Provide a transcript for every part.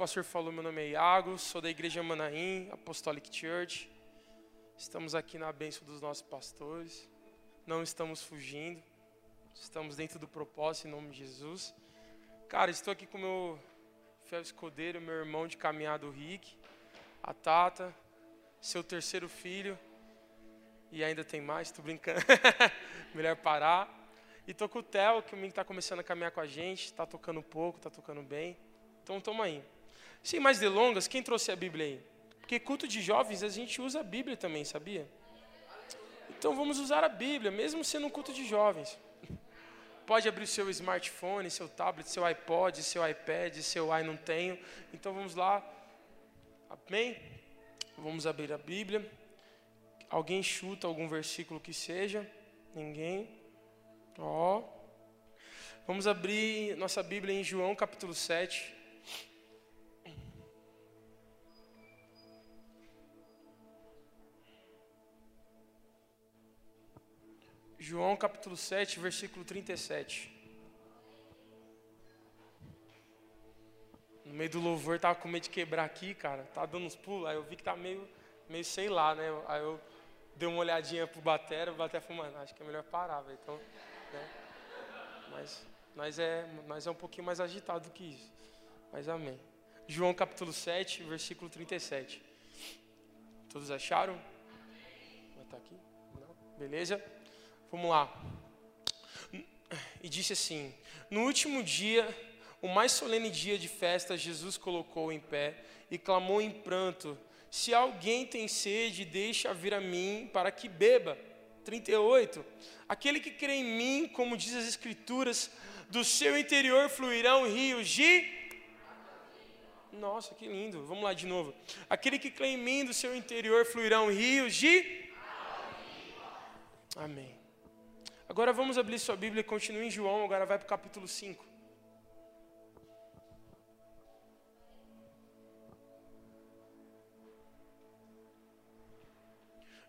pastor falou, meu nome é Iago, sou da igreja Manaim, Apostolic Church. Estamos aqui na bênção dos nossos pastores. Não estamos fugindo. Estamos dentro do propósito em nome de Jesus. Cara, estou aqui com meu fiel escudeiro, meu irmão de caminhada, o Rick, a Tata, seu terceiro filho. E ainda tem mais, estou brincando. Melhor parar. E tô com o Theo, que o menino está começando a caminhar com a gente, está tocando pouco, está tocando bem. Então toma aí. Sem mais delongas, quem trouxe a Bíblia aí? Porque culto de jovens a gente usa a Bíblia também, sabia? Então vamos usar a Bíblia, mesmo sendo um culto de jovens. Pode abrir seu smartphone, seu tablet, seu iPod, seu iPad, seu i não tenho. Então vamos lá. Amém? Vamos abrir a Bíblia. Alguém chuta algum versículo que seja? Ninguém? Ó. Oh. Vamos abrir nossa Bíblia em João capítulo 7. João capítulo 7, versículo 37. No meio do louvor, tava com medo de quebrar aqui, cara. Tava dando uns pulos, aí eu vi que tá meio, meio sei lá, né? Aí eu dei uma olhadinha pro batera, o batera falou, mano, acho que é melhor parar, velho. Então, né? Mas, mas, é, mas é um pouquinho mais agitado do que isso. Mas amém. João capítulo 7, versículo 37. Todos acharam? Vai estar tá aqui? Não? Beleza? Vamos lá. E disse assim: No último dia, o mais solene dia de festa, Jesus colocou em pé e clamou em pranto: Se alguém tem sede, deixa vir a mim para que beba. 38. Aquele que crê em mim, como diz as Escrituras, do seu interior fluirão rios de. Nossa, que lindo. Vamos lá de novo. Aquele que crê em mim, do seu interior fluirão rios de. Amém. Agora vamos abrir sua Bíblia e continue em João, agora vai para o capítulo 5.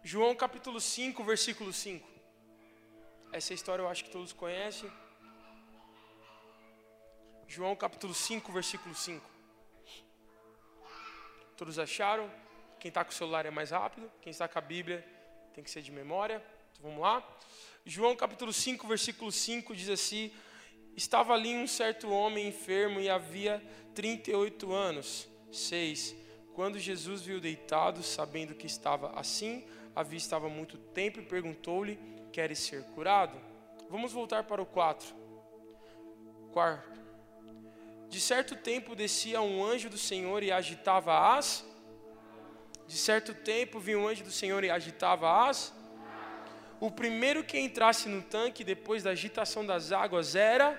João capítulo 5, versículo 5. Essa história eu acho que todos conhecem. João capítulo 5, versículo 5. Todos acharam? Quem está com o celular é mais rápido. Quem está com a Bíblia tem que ser de memória. Então vamos lá. João capítulo 5, versículo 5 diz assim: Estava ali um certo homem enfermo e havia 38 anos. 6. Quando Jesus viu deitado, sabendo que estava assim, havia estava muito tempo e perguntou-lhe: Queres ser curado? Vamos voltar para o 4. Quarto. De certo tempo descia um anjo do Senhor e agitava as. De certo tempo vinha um anjo do Senhor e agitava as o primeiro que entrasse no tanque depois da agitação das águas era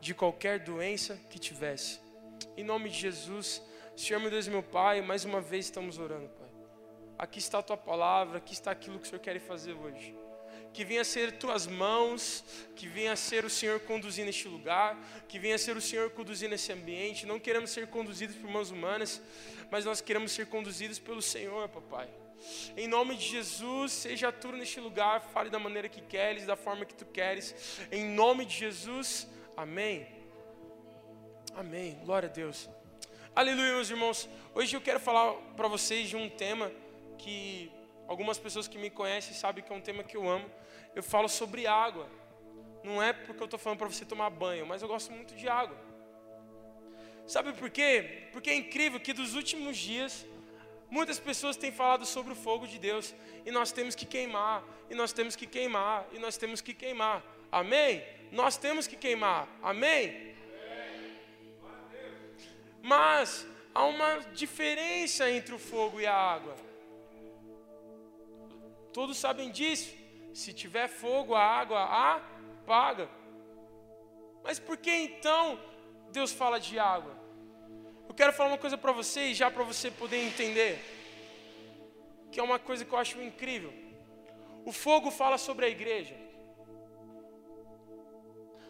de qualquer doença que tivesse. Em nome de Jesus, Senhor meu Deus meu Pai, mais uma vez estamos orando, Pai. Aqui está a tua palavra, aqui está aquilo que o Senhor quer fazer hoje que venha ser tuas mãos, que venha ser o Senhor conduzindo este lugar, que venha ser o Senhor conduzindo esse ambiente. Não queremos ser conduzidos por mãos humanas, mas nós queremos ser conduzidos pelo Senhor, papai. Em nome de Jesus, seja tu neste lugar, fale da maneira que queres, da forma que tu queres. Em nome de Jesus, amém. Amém. Glória a Deus. Aleluia, meus irmãos. Hoje eu quero falar para vocês de um tema que algumas pessoas que me conhecem sabem que é um tema que eu amo. Eu falo sobre água. Não é porque eu estou falando para você tomar banho, mas eu gosto muito de água. Sabe por quê? Porque é incrível que dos últimos dias Muitas pessoas têm falado sobre o fogo de Deus e nós temos que queimar, e nós temos que queimar, e nós temos que queimar. Amém? Nós temos que queimar. Amém? Mas há uma diferença entre o fogo e a água. Todos sabem disso. Se tiver fogo, a água apaga. Mas por que então Deus fala de água? Eu quero falar uma coisa para vocês, já para você poder entender, que é uma coisa que eu acho incrível. O fogo fala sobre a igreja.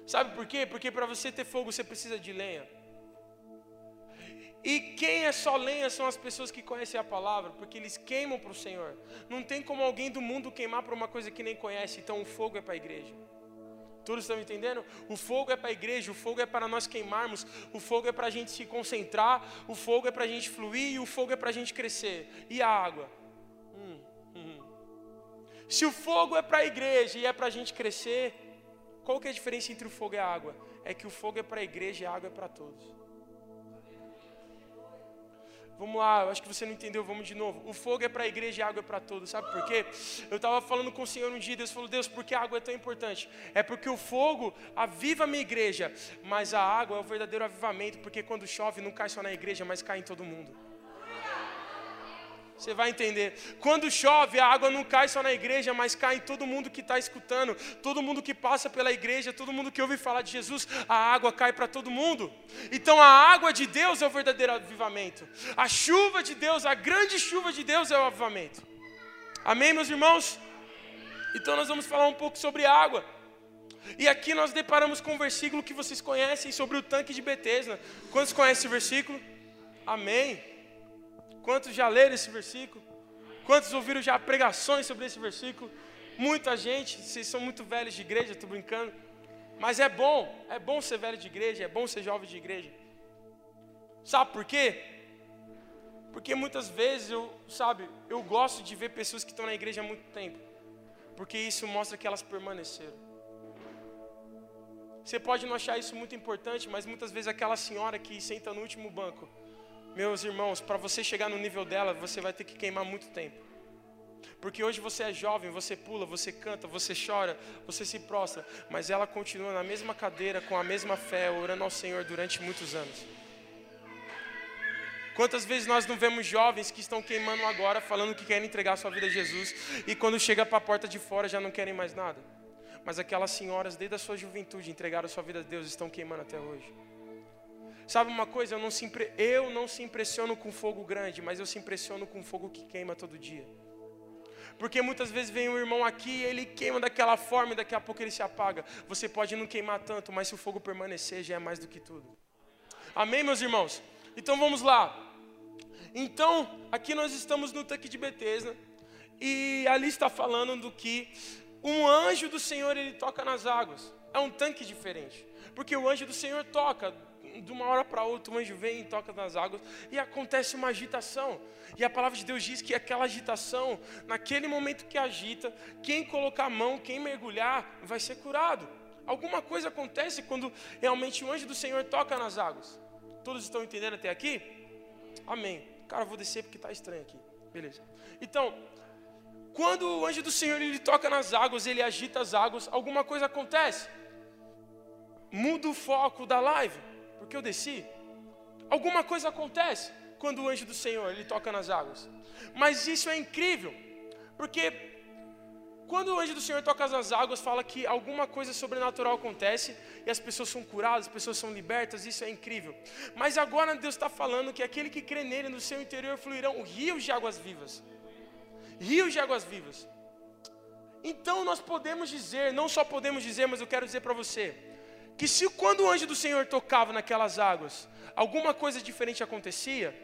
Sabe por quê? Porque para você ter fogo você precisa de lenha. E quem é só lenha são as pessoas que conhecem a palavra, porque eles queimam para o Senhor. Não tem como alguém do mundo queimar para uma coisa que nem conhece, então o fogo é para a igreja. Todos estão entendendo? O fogo é para a igreja, o fogo é para nós queimarmos, o fogo é para a gente se concentrar, o fogo é para a gente fluir e o fogo é para a gente crescer. E a água? Hum, hum. Se o fogo é para a igreja e é para a gente crescer, qual que é a diferença entre o fogo e a água? É que o fogo é para a igreja e a água é para todos. Vamos lá, eu acho que você não entendeu, vamos de novo. O fogo é para a igreja e a água é para todos, sabe por quê? Eu estava falando com o Senhor um dia, Deus falou: Deus, por que a água é tão importante? É porque o fogo aviva a minha igreja, mas a água é o verdadeiro avivamento, porque quando chove não cai só na igreja, mas cai em todo mundo. Você vai entender. Quando chove, a água não cai só na igreja, mas cai em todo mundo que está escutando, todo mundo que passa pela igreja, todo mundo que ouve falar de Jesus, a água cai para todo mundo. Então a água de Deus é o verdadeiro avivamento. A chuva de Deus, a grande chuva de Deus é o avivamento. Amém, meus irmãos? Então nós vamos falar um pouco sobre água. E aqui nós deparamos com um versículo que vocês conhecem sobre o tanque de Betesda. Quantos conhecem esse versículo? Amém. Quantos já leram esse versículo? Quantos ouviram já pregações sobre esse versículo? Muita gente, vocês são muito velhos de igreja, estou brincando. Mas é bom, é bom ser velho de igreja, é bom ser jovem de igreja. Sabe por quê? Porque muitas vezes eu, sabe, eu gosto de ver pessoas que estão na igreja há muito tempo. Porque isso mostra que elas permaneceram. Você pode não achar isso muito importante, mas muitas vezes aquela senhora que senta no último banco, meus irmãos, para você chegar no nível dela, você vai ter que queimar muito tempo. Porque hoje você é jovem, você pula, você canta, você chora, você se prostra, mas ela continua na mesma cadeira, com a mesma fé, orando ao Senhor durante muitos anos. Quantas vezes nós não vemos jovens que estão queimando agora, falando que querem entregar sua vida a Jesus, e quando chega para a porta de fora já não querem mais nada? Mas aquelas senhoras, desde a sua juventude, entregaram sua vida a Deus, estão queimando até hoje. Sabe uma coisa? Eu não, se, eu não se impressiono com fogo grande, mas eu se impressiono com fogo que queima todo dia. Porque muitas vezes vem um irmão aqui e ele queima daquela forma e daqui a pouco ele se apaga. Você pode não queimar tanto, mas se o fogo permanecer já é mais do que tudo. Amém, meus irmãos? Então vamos lá. Então, aqui nós estamos no tanque de Betesda e ali está falando do que um anjo do Senhor ele toca nas águas. É um tanque diferente, porque o anjo do Senhor toca de uma hora para outra, um anjo vem e toca nas águas e acontece uma agitação. E a palavra de Deus diz que aquela agitação, naquele momento que agita, quem colocar a mão, quem mergulhar, vai ser curado. Alguma coisa acontece quando realmente o anjo do Senhor toca nas águas. Todos estão entendendo até aqui? Amém. Cara, vou descer porque está estranho aqui. Beleza. Então, quando o anjo do Senhor ele toca nas águas, ele agita as águas, alguma coisa acontece. Muda o foco da live porque eu desci. Alguma coisa acontece quando o anjo do Senhor ele toca nas águas. Mas isso é incrível, porque quando o anjo do Senhor toca nas águas, fala que alguma coisa sobrenatural acontece e as pessoas são curadas, as pessoas são libertas, isso é incrível. Mas agora Deus está falando que aquele que crê nele, no seu interior fluirão rios de águas vivas. Rios de águas vivas. Então nós podemos dizer, não só podemos dizer, mas eu quero dizer para você, que se quando o anjo do Senhor tocava naquelas águas, alguma coisa diferente acontecia,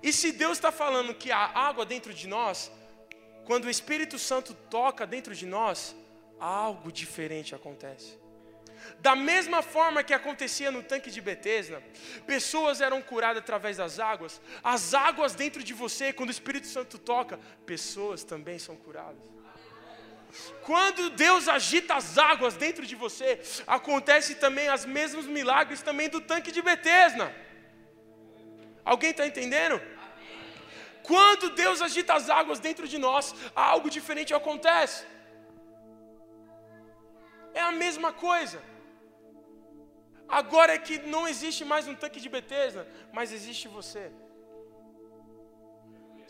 e se Deus está falando que há água dentro de nós, quando o Espírito Santo toca dentro de nós, algo diferente acontece. Da mesma forma que acontecia no tanque de Betesda, pessoas eram curadas através das águas, as águas dentro de você, quando o Espírito Santo toca, pessoas também são curadas. Quando Deus agita as águas dentro de você, acontece também os mesmos milagres também do tanque de Betesda. Alguém está entendendo? Quando Deus agita as águas dentro de nós, algo diferente acontece. É a mesma coisa. Agora é que não existe mais um tanque de Betesda, mas existe você.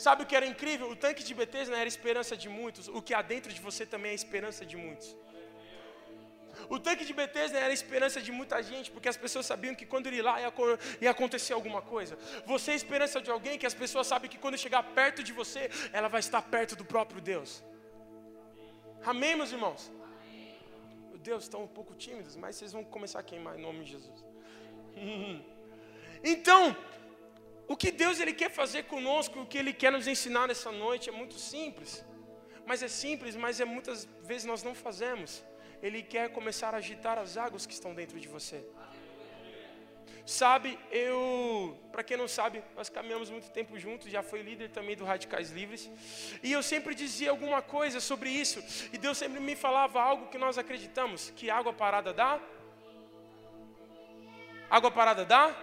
Sabe o que era incrível? O tanque de Betesda era a esperança de muitos. O que há dentro de você também é a esperança de muitos. O tanque de Betesda era a esperança de muita gente, porque as pessoas sabiam que quando ele ir lá ia, acontecer alguma coisa. Você é a esperança de alguém que as pessoas sabem que quando chegar perto de você, ela vai estar perto do próprio Deus. Amém, meus irmãos? Meu Deus, estão um pouco tímidos, mas vocês vão começar a queimar em nome de Jesus. Então, o que Deus ele quer fazer conosco, o que Ele quer nos ensinar nessa noite é muito simples. Mas é simples, mas é muitas vezes nós não fazemos. Ele quer começar a agitar as águas que estão dentro de você. Sabe, eu, para quem não sabe, nós caminhamos muito tempo juntos, já fui líder também do Radicais Livres, e eu sempre dizia alguma coisa sobre isso, e Deus sempre me falava algo que nós acreditamos, que água parada dá? Água parada dá?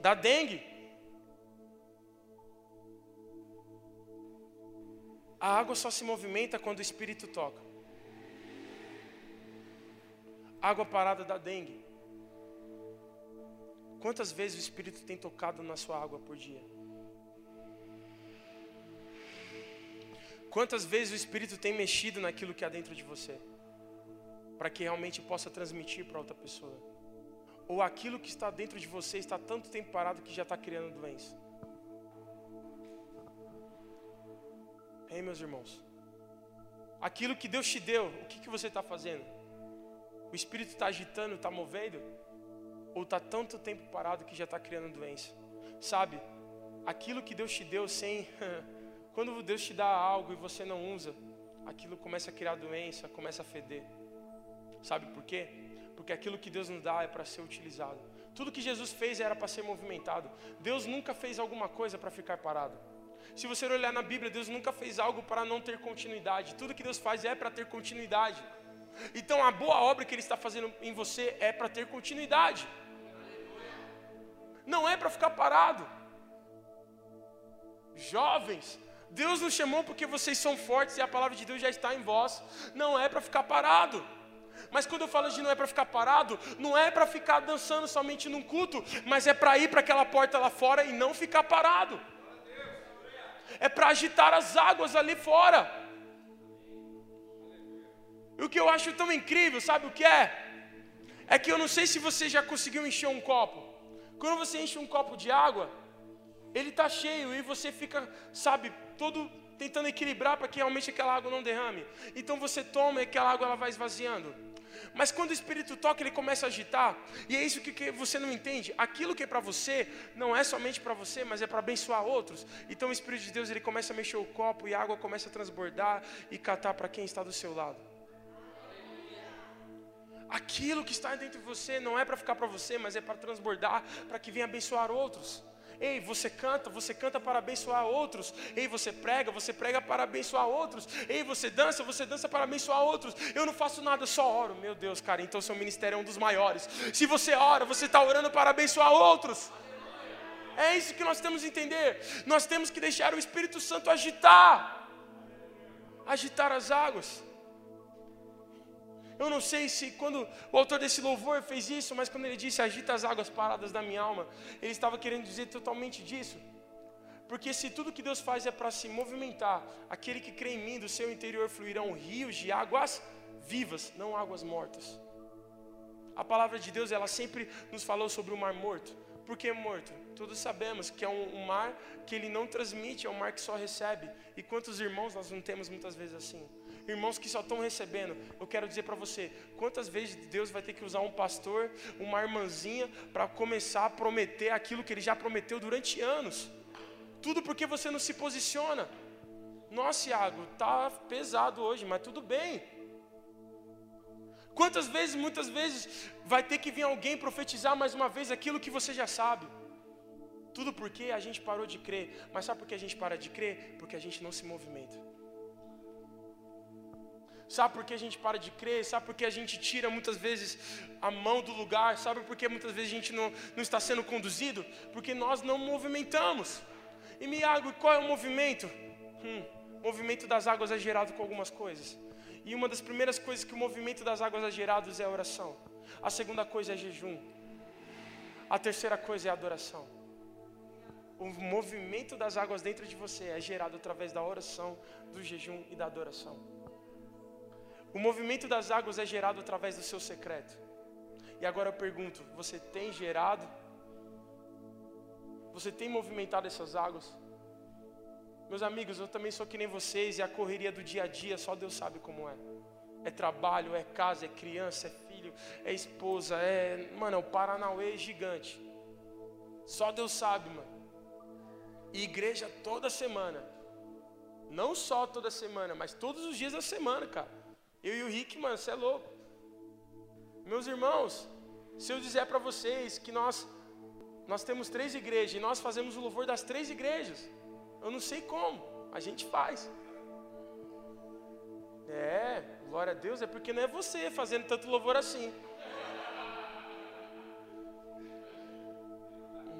Dá dengue. A água só se movimenta quando o Espírito toca. Água parada dá dengue. Quantas vezes o Espírito tem tocado na sua água por dia? Quantas vezes o Espírito tem mexido naquilo que há dentro de você? Para que realmente possa transmitir para outra pessoa. Ou aquilo que está dentro de você está tanto tempo parado que já está criando doença. Ei, meus irmãos, aquilo que Deus te deu, o que, que você está fazendo? O Espírito está agitando, está movendo? Ou está tanto tempo parado que já está criando doença? Sabe, aquilo que Deus te deu sem. Quando Deus te dá algo e você não usa, aquilo começa a criar doença, começa a feder. Sabe por quê? Porque aquilo que Deus nos dá é para ser utilizado. Tudo que Jesus fez era para ser movimentado. Deus nunca fez alguma coisa para ficar parado. Se você olhar na Bíblia, Deus nunca fez algo para não ter continuidade. Tudo que Deus faz é para ter continuidade. Então a boa obra que Ele está fazendo em você é para ter continuidade. Não é para ficar parado. Jovens, Deus nos chamou porque vocês são fortes e a palavra de Deus já está em vós. Não é para ficar parado. Mas quando eu falo de não é para ficar parado, não é para ficar dançando somente num culto, mas é para ir para aquela porta lá fora e não ficar parado é para agitar as águas ali fora. E o que eu acho tão incrível, sabe o que é? É que eu não sei se você já conseguiu encher um copo. Quando você enche um copo de água, ele está cheio e você fica, sabe, todo tentando equilibrar para que realmente aquela água não derrame. Então você toma e aquela água ela vai esvaziando. Mas quando o Espírito toca, ele começa a agitar. E é isso que, que você não entende. Aquilo que é para você, não é somente para você, mas é para abençoar outros. Então o Espírito de Deus, ele começa a mexer o copo e a água começa a transbordar e catar para quem está do seu lado. Aquilo que está dentro de você não é para ficar para você, mas é para transbordar, para que venha abençoar outros. Ei, você canta, você canta para abençoar outros. Ei, você prega, você prega para abençoar outros. Ei, você dança, você dança para abençoar outros. Eu não faço nada, só oro. Meu Deus, cara, então seu ministério é um dos maiores. Se você ora, você está orando para abençoar outros. É isso que nós temos que entender. Nós temos que deixar o Espírito Santo agitar agitar as águas. Eu não sei se quando o autor desse louvor fez isso, mas quando ele disse agita as águas paradas da minha alma, ele estava querendo dizer totalmente disso. Porque se tudo que Deus faz é para se movimentar, aquele que crê em mim, do seu interior fluirão rios de águas vivas, não águas mortas. A palavra de Deus, ela sempre nos falou sobre o mar morto. Por que morto? Todos sabemos que é um, um, mar que ele não transmite, é um mar que só recebe. E quantos irmãos nós não temos muitas vezes assim? Irmãos que só estão recebendo. Eu quero dizer para você, quantas vezes Deus vai ter que usar um pastor, uma irmãzinha, para começar a prometer aquilo que ele já prometeu durante anos. Tudo porque você não se posiciona. Nossa, Iago, tá pesado hoje, mas tudo bem. Quantas vezes, muitas vezes, vai ter que vir alguém profetizar mais uma vez aquilo que você já sabe. Tudo porque a gente parou de crer. Mas sabe por que a gente para de crer? Porque a gente não se movimenta. Sabe por que a gente para de crer? Sabe por que a gente tira muitas vezes a mão do lugar? Sabe por que muitas vezes a gente não, não está sendo conduzido? Porque nós não movimentamos. E Miago, qual é o movimento? Hum, o movimento das águas é gerado com algumas coisas. E uma das primeiras coisas que o movimento das águas é gerado é a oração. A segunda coisa é jejum. A terceira coisa é a adoração. O movimento das águas dentro de você é gerado através da oração, do jejum e da adoração. O movimento das águas é gerado através do seu secreto. E agora eu pergunto: você tem gerado? Você tem movimentado essas águas? Meus amigos, eu também sou que nem vocês e a correria do dia a dia, só Deus sabe como é. É trabalho, é casa, é criança, é filho, é esposa, é. Mano, é o Paranauê gigante. Só Deus sabe, mano. E igreja toda semana. Não só toda semana, mas todos os dias da semana, cara. Eu e o Rick, mano, você é louco. Meus irmãos, se eu disser para vocês que nós nós temos três igrejas e nós fazemos o louvor das três igrejas, eu não sei como, a gente faz. É, glória a Deus, é porque não é você fazendo tanto louvor assim.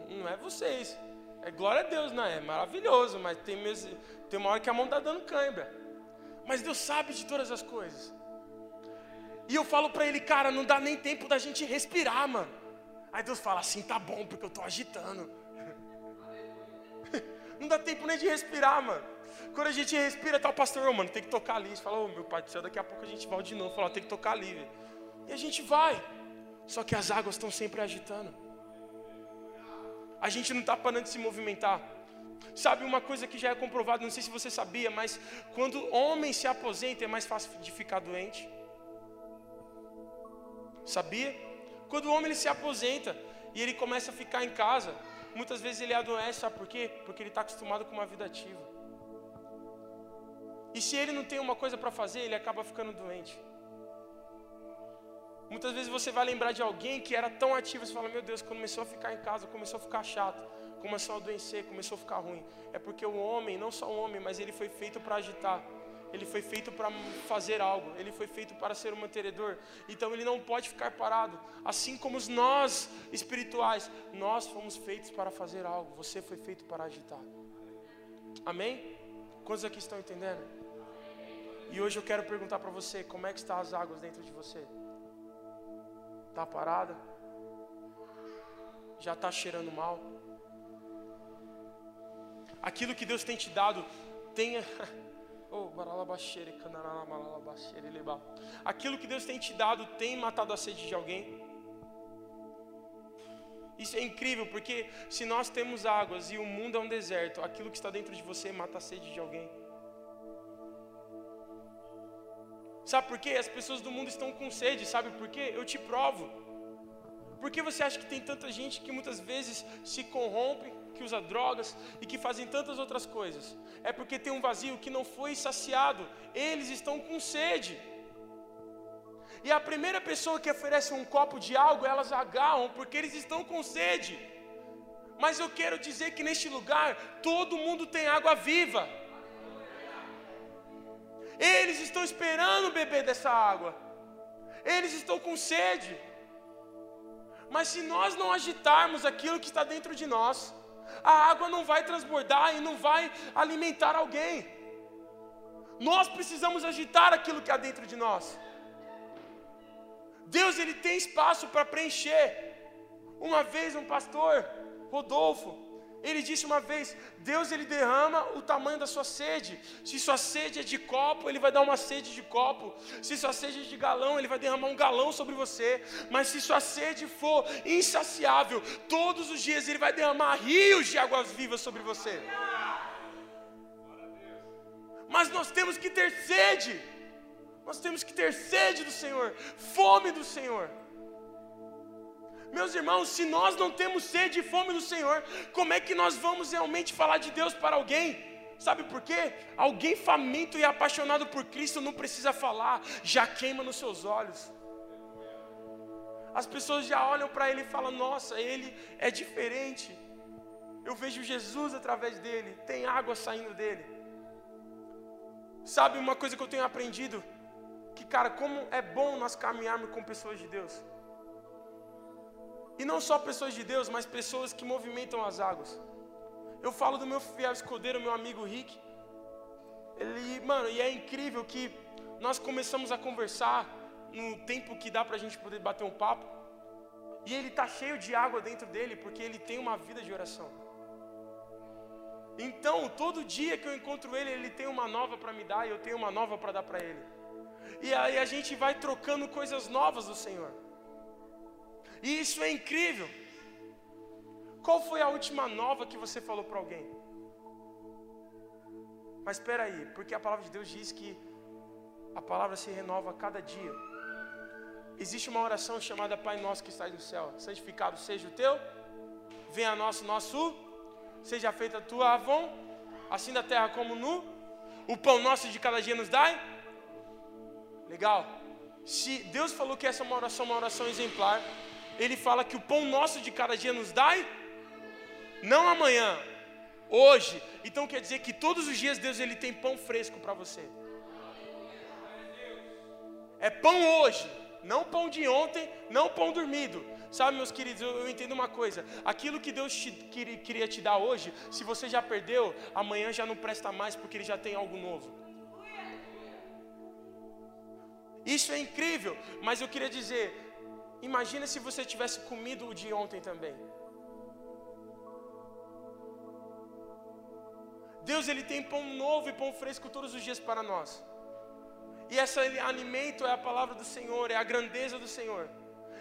Não é vocês. É glória a Deus, não é? é maravilhoso, mas tem, mesmo, tem uma hora que a mão está dando cãibra. Mas Deus sabe de todas as coisas. E eu falo para ele, cara, não dá nem tempo da gente respirar, mano. Aí Deus fala assim, tá bom, porque eu estou agitando. Não dá tempo nem de respirar, mano. Quando a gente respira, tá o pastor, oh, mano, tem que tocar ali. Você fala, ô oh, meu pai do céu, daqui a pouco a gente volta de novo. Fala, tem que tocar ali. E a gente vai. Só que as águas estão sempre agitando. A gente não está parando de se movimentar. Sabe uma coisa que já é comprovada, não sei se você sabia, mas quando homem se aposenta é mais fácil de ficar doente. Sabia? Quando o homem ele se aposenta e ele começa a ficar em casa, muitas vezes ele adoece, sabe por quê? Porque ele está acostumado com uma vida ativa. E se ele não tem uma coisa para fazer, ele acaba ficando doente. Muitas vezes você vai lembrar de alguém que era tão ativo, você fala, meu Deus, começou a ficar em casa, começou a ficar chato, começou a adoecer, começou a ficar ruim. É porque o homem, não só o homem, mas ele foi feito para agitar. Ele foi feito para fazer algo, ele foi feito para ser um mantenedor. Então ele não pode ficar parado. Assim como nós espirituais, nós fomos feitos para fazer algo. Você foi feito para agitar. Amém? Quantos aqui estão entendendo? E hoje eu quero perguntar para você, como é que estão as águas dentro de você? Está parada? Já está cheirando mal? Aquilo que Deus tem te dado, tenha Oh, Aquilo que Deus tem te dado tem matado a sede de alguém? Isso é incrível, porque se nós temos águas e o mundo é um deserto, aquilo que está dentro de você mata a sede de alguém. Sabe por quê? As pessoas do mundo estão com sede, sabe por quê? Eu te provo. Por que você acha que tem tanta gente que muitas vezes se corrompe, que usa drogas e que fazem tantas outras coisas? É porque tem um vazio que não foi saciado. Eles estão com sede. E a primeira pessoa que oferece um copo de algo, elas agarram porque eles estão com sede. Mas eu quero dizer que neste lugar todo mundo tem água viva. Eles estão esperando beber dessa água. Eles estão com sede. Mas se nós não agitarmos aquilo que está dentro de nós, a água não vai transbordar e não vai alimentar alguém. Nós precisamos agitar aquilo que há dentro de nós. Deus ele tem espaço para preencher. Uma vez um pastor, Rodolfo, ele disse uma vez: Deus ele derrama o tamanho da sua sede. Se sua sede é de copo, ele vai dar uma sede de copo. Se sua sede é de galão, ele vai derramar um galão sobre você. Mas se sua sede for insaciável, todos os dias ele vai derramar rios de águas vivas sobre você. Mas nós temos que ter sede. Nós temos que ter sede do Senhor, fome do Senhor. Meus irmãos, se nós não temos sede e fome do Senhor, como é que nós vamos realmente falar de Deus para alguém? Sabe por quê? Alguém faminto e apaixonado por Cristo não precisa falar, já queima nos seus olhos. As pessoas já olham para ele e falam: Nossa, ele é diferente. Eu vejo Jesus através dele, tem água saindo dele. Sabe uma coisa que eu tenho aprendido? Que, cara, como é bom nós caminharmos com pessoas de Deus. E não só pessoas de Deus, mas pessoas que movimentam as águas. Eu falo do meu fiel escudeiro, meu amigo Rick. Ele, mano, e é incrível que nós começamos a conversar no tempo que dá pra gente poder bater um papo. E ele tá cheio de água dentro dele porque ele tem uma vida de oração. Então, todo dia que eu encontro ele, ele tem uma nova para me dar e eu tenho uma nova para dar para ele. E aí a gente vai trocando coisas novas do Senhor. E isso é incrível. Qual foi a última nova que você falou para alguém? Mas espera aí, porque a palavra de Deus diz que a palavra se renova a cada dia. Existe uma oração chamada Pai Nosso que está no céu. Santificado seja o teu, venha a nosso nosso, seja feita a tua avon, assim na terra como no. O pão nosso de cada dia nos dai. Legal. Se Deus falou que essa é uma oração, uma oração exemplar, Ele fala que o pão nosso de cada dia nos dai, não amanhã, hoje. Então quer dizer que todos os dias Deus ele tem pão fresco para você. É pão hoje, não pão de ontem, não pão dormido. Sabe, meus queridos, eu, eu entendo uma coisa: aquilo que Deus te, queria, queria te dar hoje, se você já perdeu, amanhã já não presta mais, porque Ele já tem algo novo. Isso é incrível, mas eu queria dizer: imagina se você tivesse comido o de ontem também. Deus ele tem pão novo e pão fresco todos os dias para nós. E esse alimento é a palavra do Senhor, é a grandeza do Senhor.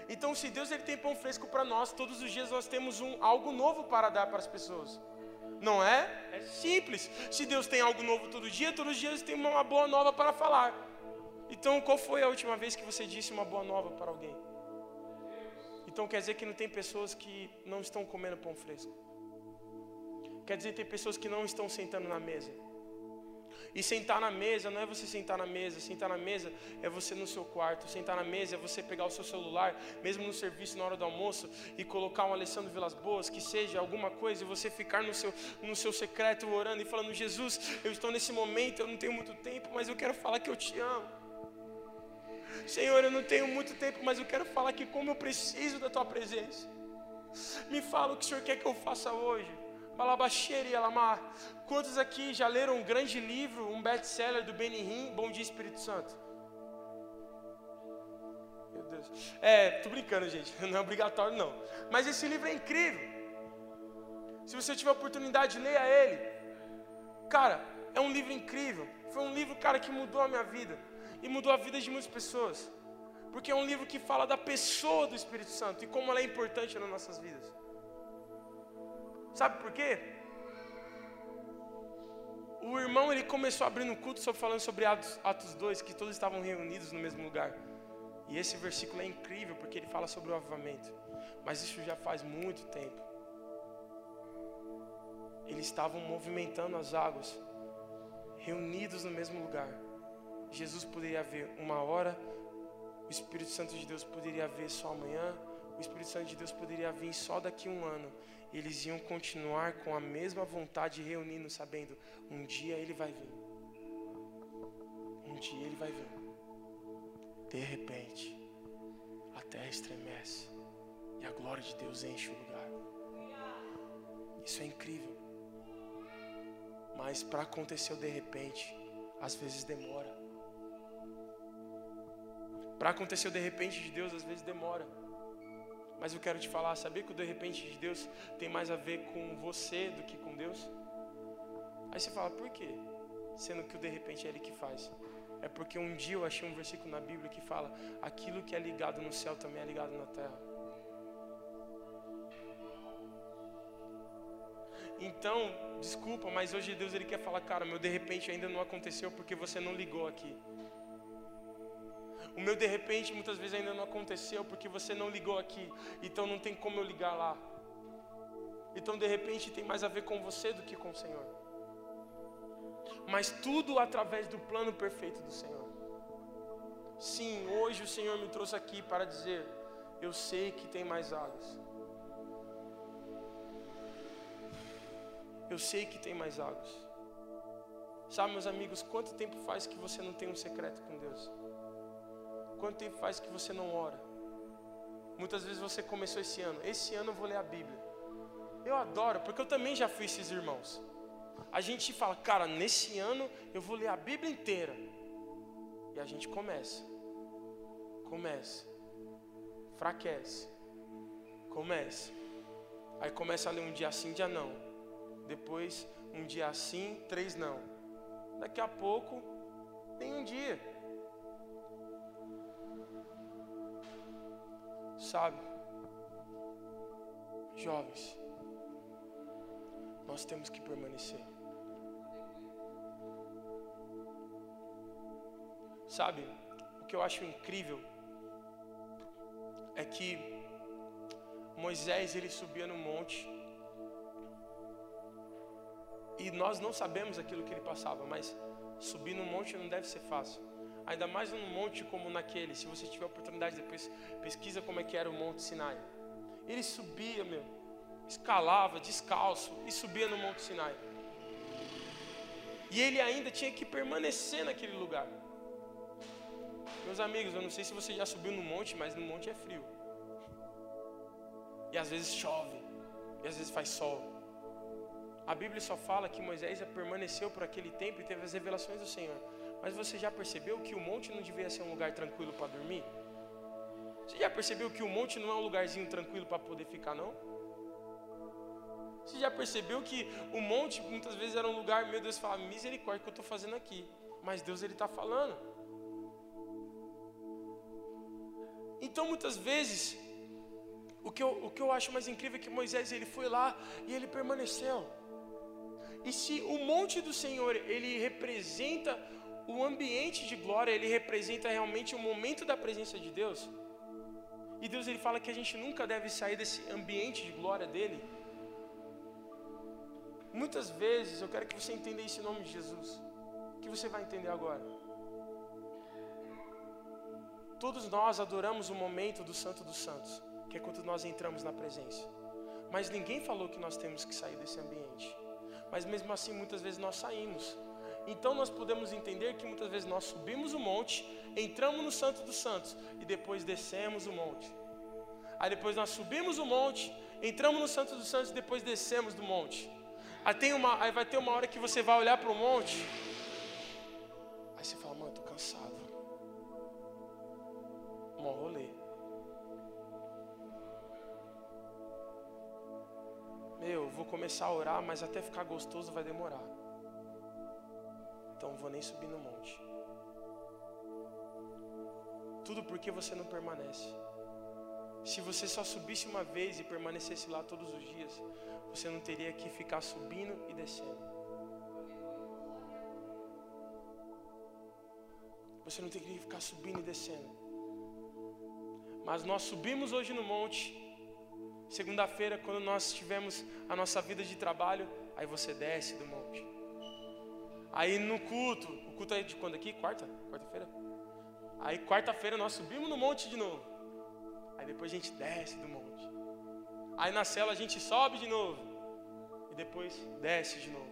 Então, se Deus ele tem pão fresco para nós, todos os dias nós temos um, algo novo para dar para as pessoas. Não é? É simples. Se Deus tem algo novo todo dia, todos os dias tem uma boa nova para falar. Então, qual foi a última vez que você disse uma boa nova para alguém? Então quer dizer que não tem pessoas que não estão comendo pão fresco. Quer dizer, tem pessoas que não estão sentando na mesa. E sentar na mesa não é você sentar na mesa, sentar na mesa é você no seu quarto, sentar na mesa é você pegar o seu celular, mesmo no serviço na hora do almoço, e colocar um Alessandro Vilas Boas, que seja alguma coisa, e você ficar no seu, no seu secreto orando e falando: Jesus, eu estou nesse momento, eu não tenho muito tempo, mas eu quero falar que eu te amo. Senhor, eu não tenho muito tempo, mas eu quero falar que como eu preciso da tua presença. Me fala o que o Senhor quer que eu faça hoje. Balabaxeira e Alamar. Quantos aqui já leram um grande livro, um best-seller do Benihim, Bom Dia Espírito Santo? Meu Deus. É, tô brincando, gente. Não é obrigatório, não. Mas esse livro é incrível. Se você tiver oportunidade, leia ele. Cara, é um livro incrível. Foi um livro, cara, que mudou a minha vida. E mudou a vida de muitas pessoas. Porque é um livro que fala da pessoa do Espírito Santo e como ela é importante nas nossas vidas. Sabe por quê? O irmão ele começou abrindo culto só falando sobre Atos, Atos 2, que todos estavam reunidos no mesmo lugar. E esse versículo é incrível porque ele fala sobre o avivamento. Mas isso já faz muito tempo. Eles estavam movimentando as águas, reunidos no mesmo lugar. Jesus poderia ver uma hora, o Espírito Santo de Deus poderia ver só amanhã, o Espírito Santo de Deus poderia vir só daqui a um ano eles iam continuar com a mesma vontade, reunindo, sabendo: um dia ele vai vir. Um dia ele vai vir. De repente, a terra estremece e a glória de Deus enche o lugar. Isso é incrível. Mas para acontecer de repente, às vezes demora. Para acontecer o de repente de Deus, às vezes demora. Mas eu quero te falar, saber que o de repente de Deus tem mais a ver com você do que com Deus? Aí você fala, por quê? Sendo que o de repente é Ele que faz. É porque um dia eu achei um versículo na Bíblia que fala: aquilo que é ligado no céu também é ligado na terra. Então, desculpa, mas hoje Deus ele quer falar, cara, meu de repente ainda não aconteceu porque você não ligou aqui. O meu de repente muitas vezes ainda não aconteceu porque você não ligou aqui. Então não tem como eu ligar lá. Então de repente tem mais a ver com você do que com o Senhor. Mas tudo através do plano perfeito do Senhor. Sim, hoje o Senhor me trouxe aqui para dizer: eu sei que tem mais águas. Eu sei que tem mais águas. Sabe, meus amigos, quanto tempo faz que você não tem um secreto com Deus? Quanto tempo faz que você não ora? Muitas vezes você começou esse ano. Esse ano eu vou ler a Bíblia. Eu adoro, porque eu também já fui esses irmãos. A gente fala, cara, nesse ano eu vou ler a Bíblia inteira. E a gente começa. Começa. Fraquece. Começa. Aí começa a ler um dia sim, dia não. Depois, um dia sim, três não. Daqui a pouco, tem um dia. Sabe, jovens, nós temos que permanecer. Sabe, o que eu acho incrível é que Moisés ele subia no monte e nós não sabemos aquilo que ele passava, mas subir no monte não deve ser fácil. Ainda mais num monte como naquele. Se você tiver oportunidade depois, pesquisa como é que era o Monte Sinai. Ele subia, meu, escalava descalço e subia no Monte Sinai. E ele ainda tinha que permanecer naquele lugar. Meus amigos, eu não sei se você já subiu no monte, mas no monte é frio. E às vezes chove, e às vezes faz sol. A Bíblia só fala que Moisés permaneceu por aquele tempo e teve as revelações do Senhor. Mas você já percebeu que o monte não devia ser um lugar tranquilo para dormir? Você já percebeu que o monte não é um lugarzinho tranquilo para poder ficar, não? Você já percebeu que o monte muitas vezes era um lugar, meu Deus, fala, misericórdia que eu estou fazendo aqui. Mas Deus ele está falando. Então muitas vezes, o que, eu, o que eu acho mais incrível é que Moisés ele foi lá e ele permaneceu. E se o monte do Senhor ele representa o ambiente de glória, ele representa realmente o momento da presença de Deus. E Deus ele fala que a gente nunca deve sair desse ambiente de glória dele. Muitas vezes eu quero que você entenda isso em nome de Jesus. Que você vai entender agora. Todos nós adoramos o momento do Santo dos Santos, que é quando nós entramos na presença. Mas ninguém falou que nós temos que sair desse ambiente. Mas mesmo assim, muitas vezes nós saímos. Então nós podemos entender que muitas vezes nós subimos o monte, entramos no Santo dos Santos e depois descemos o monte. Aí depois nós subimos o monte, entramos no Santo dos Santos e depois descemos do monte. Aí, tem uma, aí vai ter uma hora que você vai olhar para o monte. Aí você fala, mano, tô cansado. Um rolê. Meu, vou começar a orar, mas até ficar gostoso vai demorar. Então vou nem subir no monte. Tudo porque você não permanece. Se você só subisse uma vez e permanecesse lá todos os dias, você não teria que ficar subindo e descendo. Você não teria que ficar subindo e descendo. Mas nós subimos hoje no monte. Segunda-feira, quando nós tivemos a nossa vida de trabalho, aí você desce do monte. Aí no culto, o culto é de quando aqui? Quarta? Quarta-feira? Aí quarta-feira nós subimos no monte de novo. Aí depois a gente desce do monte. Aí na cela a gente sobe de novo. E depois desce de novo.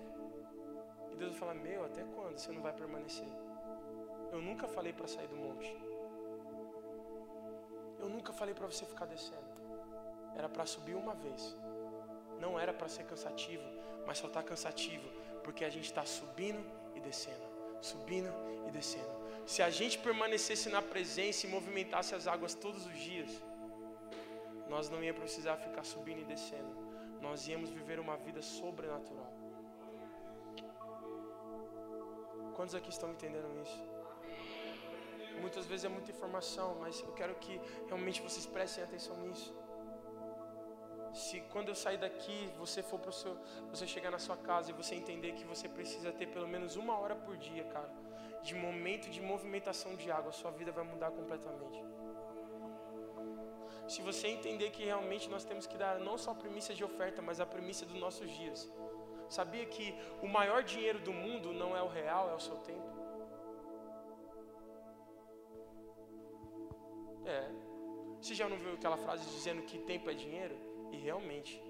E Deus vai falar: Meu, até quando você não vai permanecer? Eu nunca falei para sair do monte. Eu nunca falei para você ficar descendo. Era para subir uma vez. Não era para ser cansativo, mas só está cansativo porque a gente está subindo e descendo, subindo e descendo. Se a gente permanecesse na presença e movimentasse as águas todos os dias, nós não ia precisar ficar subindo e descendo. Nós íamos viver uma vida sobrenatural. Quantos aqui estão entendendo isso? Muitas vezes é muita informação, mas eu quero que realmente vocês prestem atenção nisso. Se quando eu sair daqui, você for pro seu, você chegar na sua casa e você entender que você precisa ter pelo menos uma hora por dia, cara, de momento de movimentação de água, sua vida vai mudar completamente se você entender que realmente nós temos que dar não só a premissa de oferta, mas a premissa dos nossos dias. Sabia que o maior dinheiro do mundo não é o real, é o seu tempo? É. Você já não viu aquela frase dizendo que tempo é dinheiro? E realmente,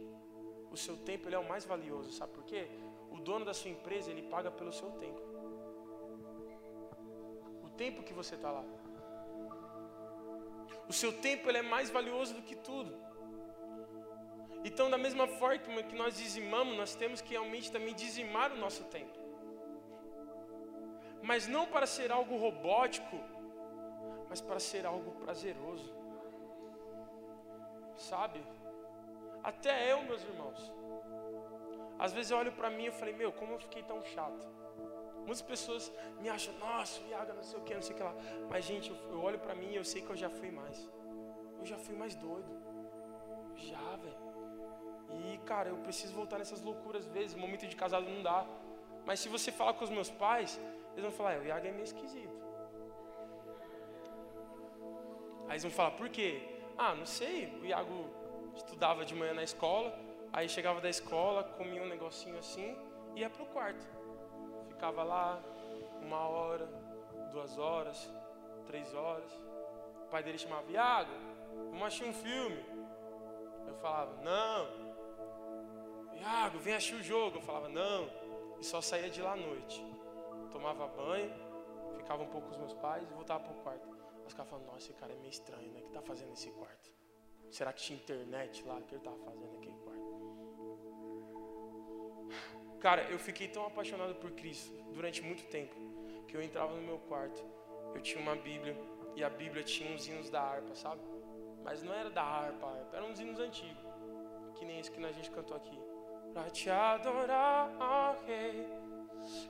o seu tempo ele é o mais valioso, sabe por quê? O dono da sua empresa, ele paga pelo seu tempo. O tempo que você está lá. O seu tempo ele é mais valioso do que tudo. Então, da mesma forma que nós dizimamos, nós temos que realmente também dizimar o nosso tempo. Mas não para ser algo robótico, mas para ser algo prazeroso. Sabe? Até eu, meus irmãos. Às vezes eu olho para mim e falei, meu, como eu fiquei tão chato. Muitas pessoas me acham, nossa, Iaga, não sei o que, não sei o que lá. Mas, gente, eu, olho para mim e eu sei que eu já fui mais. Eu já fui mais doido. Já, velho. E, cara, eu preciso voltar nessas loucuras às vezes. Momento de casado não dá. Mas se você falar com os meus pais, eles vão falar, é, o Iaga é meio esquisito. Aí eles vão falar, por quê? Ah, não sei. O Iago estudava de manhã na escola. Aí chegava da escola, comia um negocinho assim e ia pro quarto ficava lá uma hora, duas horas, três horas. O pai dele chamava, Iago, vamos assistir um filme. Eu falava, não. Iago, vem assistir o jogo. Eu falava, não. E só saía de lá à noite. Tomava banho, ficava um pouco com os meus pais e voltava para o quarto. Os caras falavam, nossa, esse cara é meio estranho, né? O que está fazendo nesse quarto? Será que tinha internet lá? O que ele estava fazendo naquele quarto? Cara, eu fiquei tão apaixonado por Cristo durante muito tempo que eu entrava no meu quarto, eu tinha uma Bíblia e a Bíblia tinha uns hinos da harpa, sabe? Mas não era da harpa, eram uns hinos antigos, que nem esse que a gente cantou aqui. Pra te adorar, ok.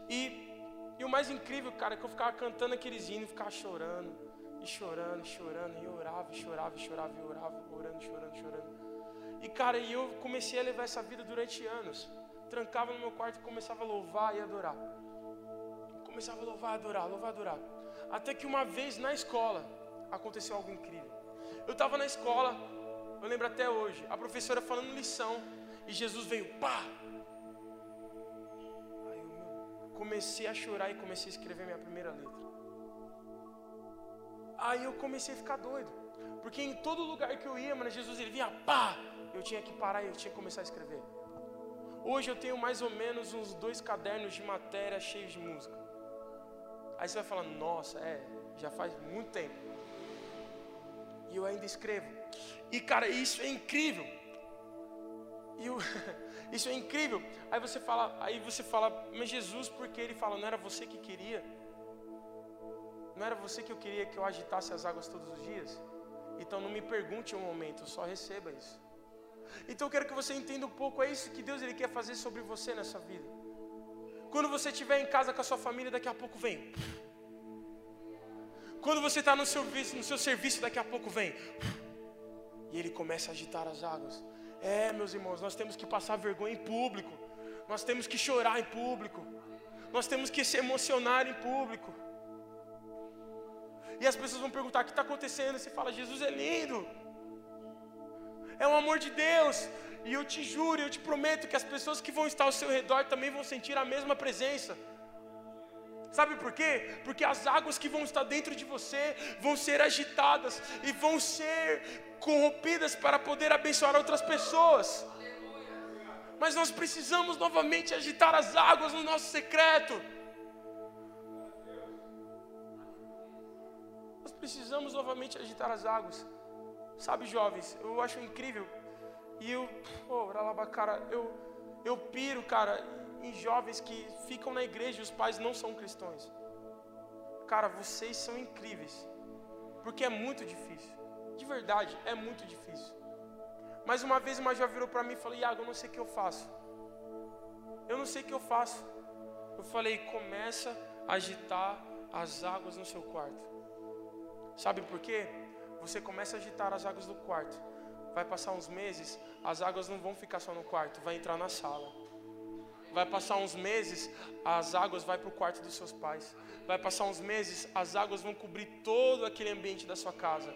E, e o mais incrível, cara, é que eu ficava cantando aqueles hinos, ficava chorando, chorando, chorando, e orava, chorava, chorava, e orava, orando, chorando, chorando. E cara, e eu comecei a levar essa vida durante anos. Trancava no meu quarto e começava a louvar e adorar começava a louvar, adorar, louvar, adorar. Até que uma vez na escola aconteceu algo incrível. Eu estava na escola, eu lembro até hoje, a professora falando lição e Jesus veio, pá! Aí eu comecei a chorar e comecei a escrever minha primeira letra. Aí eu comecei a ficar doido, porque em todo lugar que eu ia, mano, Jesus ele vinha, pá! Eu tinha que parar e eu tinha que começar a escrever. Hoje eu tenho mais ou menos uns dois cadernos de matéria cheios de música. Aí você vai falar, nossa, é, já faz muito tempo. E eu ainda escrevo. E cara, isso é incrível. E isso é incrível. Aí você fala, aí você fala, mas Jesus, porque ele fala, não era você que queria? Não era você que eu queria que eu agitasse as águas todos os dias? Então não me pergunte um momento, só receba isso. Então eu quero que você entenda um pouco, é isso que Deus ele quer fazer sobre você nessa vida. Quando você estiver em casa com a sua família, daqui a pouco vem. Quando você está no, no seu serviço, daqui a pouco vem. E ele começa a agitar as águas. É, meus irmãos, nós temos que passar vergonha em público. Nós temos que chorar em público. Nós temos que se emocionar em público. E as pessoas vão perguntar: o que está acontecendo? Você fala: Jesus é lindo. É o amor de Deus. E eu te juro, eu te prometo que as pessoas que vão estar ao seu redor também vão sentir a mesma presença. Sabe por quê? Porque as águas que vão estar dentro de você vão ser agitadas e vão ser corrompidas para poder abençoar outras pessoas. Mas nós precisamos novamente agitar as águas no nosso secreto. Nós precisamos novamente agitar as águas. Sabe, jovens, eu acho incrível e eu, oh, cara, eu, eu piro, cara, em jovens que ficam na igreja e os pais não são cristãos. Cara, vocês são incríveis. Porque é muito difícil. De verdade, é muito difícil. Mas uma vez uma jovem virou para mim e falou: Iago, eu não sei o que eu faço. Eu não sei o que eu faço. Eu falei: começa a agitar as águas no seu quarto. Sabe por quê? Você começa a agitar as águas do quarto vai passar uns meses, as águas não vão ficar só no quarto, vai entrar na sala. Vai passar uns meses, as águas vai para o quarto dos seus pais. Vai passar uns meses, as águas vão cobrir todo aquele ambiente da sua casa.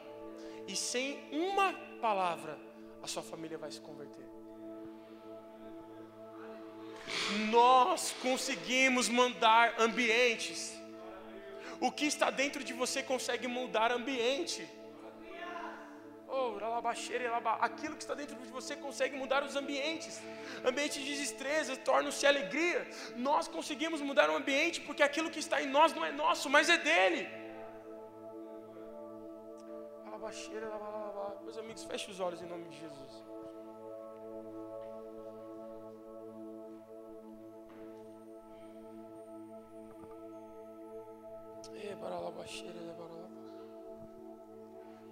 E sem uma palavra, a sua família vai se converter. Nós conseguimos mandar ambientes. O que está dentro de você consegue mudar ambiente. Oh, aquilo que está dentro de você consegue mudar os ambientes. Ambientes de destreza tornam-se alegria. Nós conseguimos mudar o ambiente porque aquilo que está em nós não é nosso, mas é dele. Meus amigos, feche os olhos em nome de Jesus.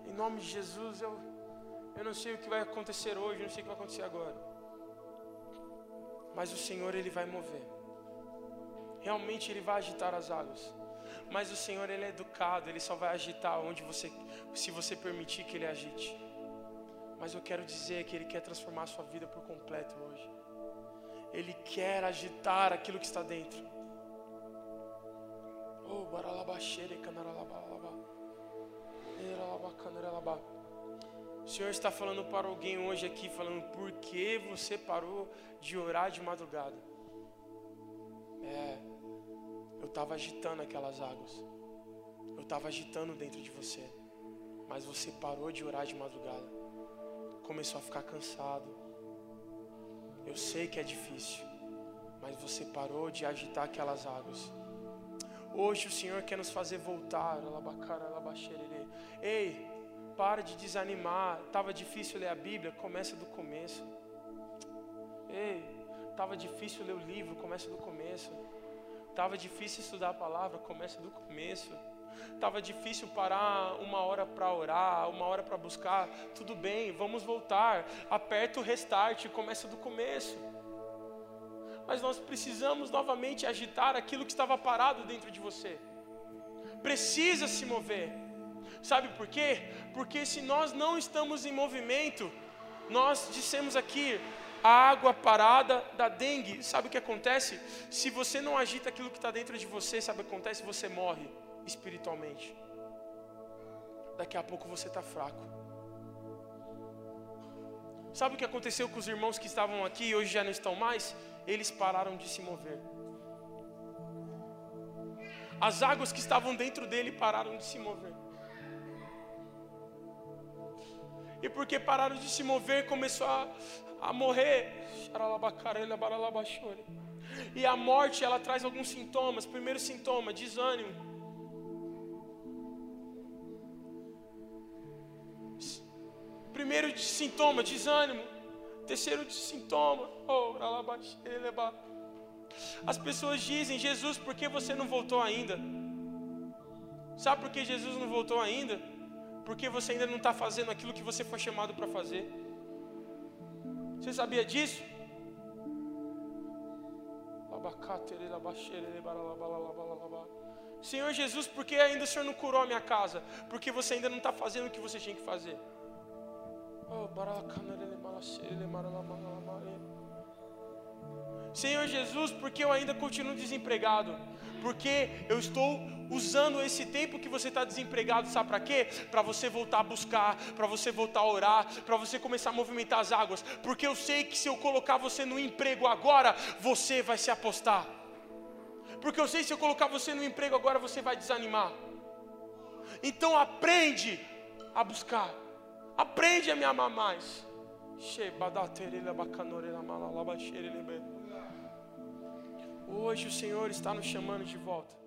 Em nome de Jesus, eu, eu não sei o que vai acontecer hoje, eu não sei o que vai acontecer agora. Mas o Senhor, Ele vai mover. Realmente Ele vai agitar as águas. Mas o Senhor, Ele é educado, Ele só vai agitar onde você, se você permitir que Ele agite. Mas eu quero dizer que Ele quer transformar a sua vida por completo hoje. Ele quer agitar aquilo que está dentro. O Senhor está falando para alguém hoje aqui, falando por que você parou de orar de madrugada? É, eu estava agitando aquelas águas. estava agitando dentro de você, mas você parou de orar de madrugada, começou a ficar cansado. Eu sei que é difícil, mas você parou de agitar aquelas águas. Hoje o Senhor quer nos fazer voltar. Ei, para de desanimar. Tava difícil ler a Bíblia, começa do começo. Ei, tava difícil ler o livro, começa do começo. Tava difícil estudar a palavra, começa do começo. Tava difícil parar uma hora para orar, uma hora para buscar. Tudo bem, vamos voltar. Aperta o restart, começa do começo. Mas nós precisamos novamente agitar aquilo que estava parado dentro de você. Precisa se mover. Sabe por quê? Porque se nós não estamos em movimento, nós dissemos aqui, a água parada da dengue. Sabe o que acontece? Se você não agita aquilo que está dentro de você, sabe o que acontece? Você morre espiritualmente. Daqui a pouco você está fraco. Sabe o que aconteceu com os irmãos que estavam aqui e hoje já não estão mais? Eles pararam de se mover. As águas que estavam dentro dele pararam de se mover. E porque pararam de se mover, começou a, a morrer. E a morte, ela traz alguns sintomas. Primeiro sintoma, desânimo. Primeiro sintoma, desânimo. Terceiro sintoma, oh, as pessoas dizem, Jesus, por que você não voltou ainda? Sabe por que Jesus não voltou ainda? Porque você ainda não está fazendo aquilo que você foi chamado para fazer. Você sabia disso? Senhor Jesus, por que ainda o Senhor não curou a minha casa? Porque você ainda não está fazendo o que você tinha que fazer. Senhor Jesus, porque eu ainda continuo desempregado? Porque eu estou usando esse tempo que você está desempregado, sabe para quê? Para você voltar a buscar, para você voltar a orar, para você começar a movimentar as águas. Porque eu sei que se eu colocar você no emprego agora, você vai se apostar. Porque eu sei que se eu colocar você no emprego agora, você vai desanimar. Então aprende a buscar. Aprende a me amar mais. Hoje o Senhor está nos chamando de volta.